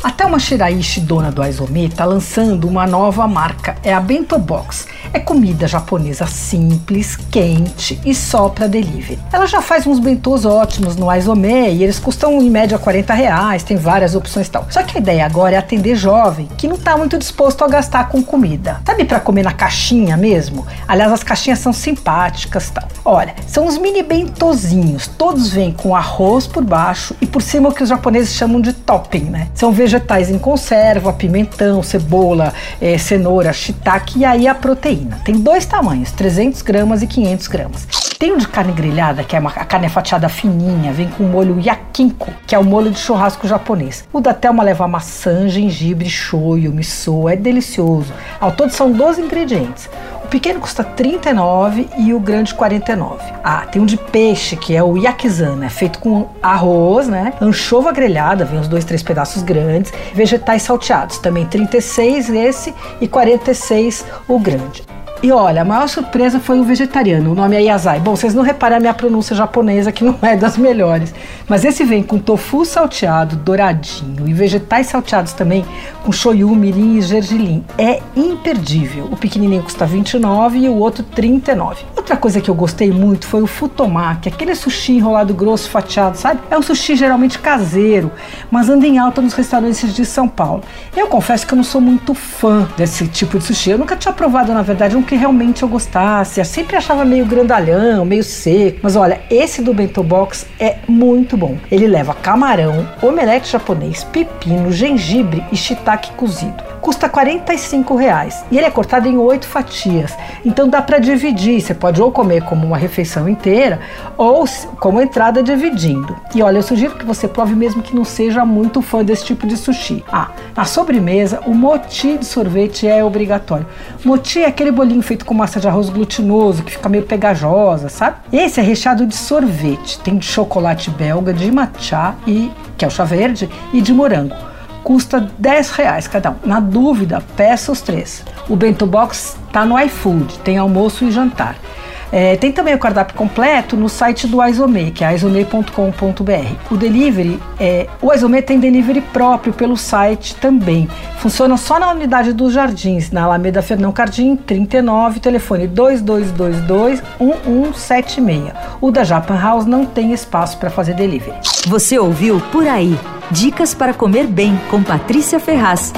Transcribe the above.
A Thelma Shiraishi, dona do Aizome, está lançando uma nova marca, é a Bento Box. É comida japonesa simples, quente e só para delivery. Ela já faz uns bentos ótimos no Aizome e eles custam em média 40 reais, tem várias opções e tal. Só que a ideia agora é atender jovem que não está muito disposto a gastar com comida. Sabe para comer na caixinha mesmo? Aliás, as caixinhas são simpáticas tal. Olha, são uns mini bentozinhos, todos vêm com arroz por baixo e por cima o que os japoneses chamam de topping, né? São vegetais em conserva, pimentão, cebola, é, cenoura, shiitake e aí a proteína. Tem dois tamanhos, 300 gramas e 500 gramas. Tem o de carne grelhada, que é uma, a carne é fatiada fininha, vem com molho yakinko, que é o molho de churrasco japonês. O da Thelma leva maçã, gengibre, shoyu, miso, é delicioso. Ao todo são 12 ingredientes. O pequeno custa 39 e o grande 49. Ah, tem um de peixe que é o yakizana, é feito com arroz, né? Anchova grelhada, vem os dois, três pedaços grandes, vegetais salteados, também 36 esse e 46 o grande. E olha, a maior surpresa foi o vegetariano, o nome é Yazai. Bom, vocês não reparam a minha pronúncia japonesa, que não é das melhores. Mas esse vem com tofu salteado, douradinho, e vegetais salteados também, com shoyu, mirim e gergelim. É imperdível. O pequenininho custa 29 e o outro 39. Outra coisa que eu gostei muito foi o futomaki, aquele sushi enrolado grosso, fatiado, sabe? É um sushi geralmente caseiro, mas anda em alta nos restaurantes de São Paulo. Eu confesso que eu não sou muito fã desse tipo de sushi. Eu nunca tinha provado, na verdade, um que realmente eu gostasse. Eu sempre achava meio grandalhão, meio seco. Mas olha, esse do Bento Box é muito bom. Ele leva camarão, omelete japonês, pepino, gengibre e shiitake cozido. Custa 45 reais e ele é cortado em oito fatias. Então dá para dividir. Você pode ou comer como uma refeição inteira ou como entrada dividindo. E olha, eu sugiro que você prove mesmo que não seja muito fã desse tipo de sushi. Ah, na sobremesa, o moti de sorvete é obrigatório. Moti é aquele bolinho feito com massa de arroz glutinoso que fica meio pegajosa, sabe? Esse é recheado de sorvete. Tem de chocolate belga, de matcha e que é o chá verde e de morango custa 10 reais cada um. Na dúvida, peça os três. O Bento Box está no iFood, tem almoço e jantar. É, tem também o cardápio completo no site do Aizome, que é aizome.com.br. O delivery, é, o Aizome tem delivery próprio pelo site também. Funciona só na unidade dos Jardins, na Alameda Fernão Cardim, 39, telefone 2222-1176. O da Japan House não tem espaço para fazer delivery. Você ouviu Por Aí. Dicas para comer bem com Patrícia Ferraz.